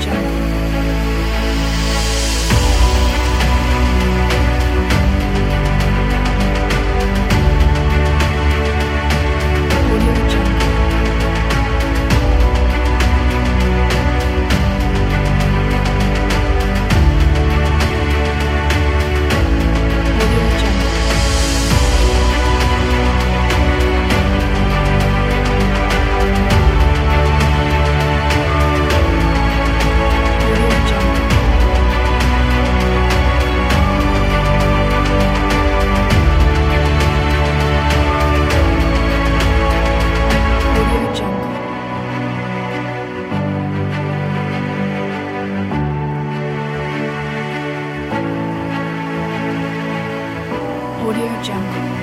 Jungle. jungle.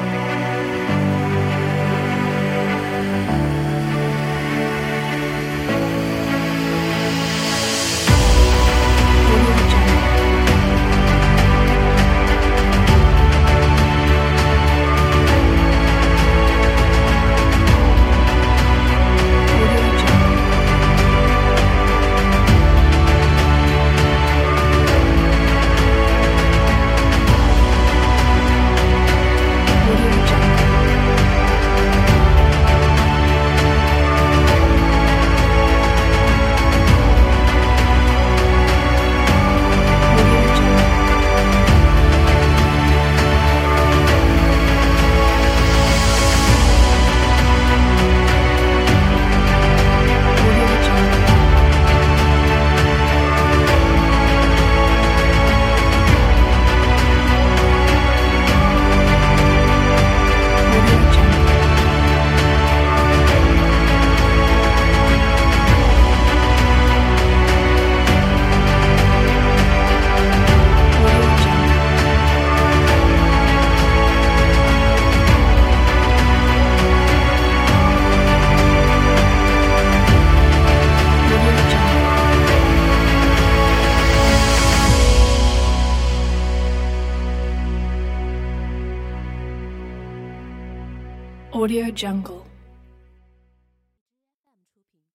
Audio Jungle.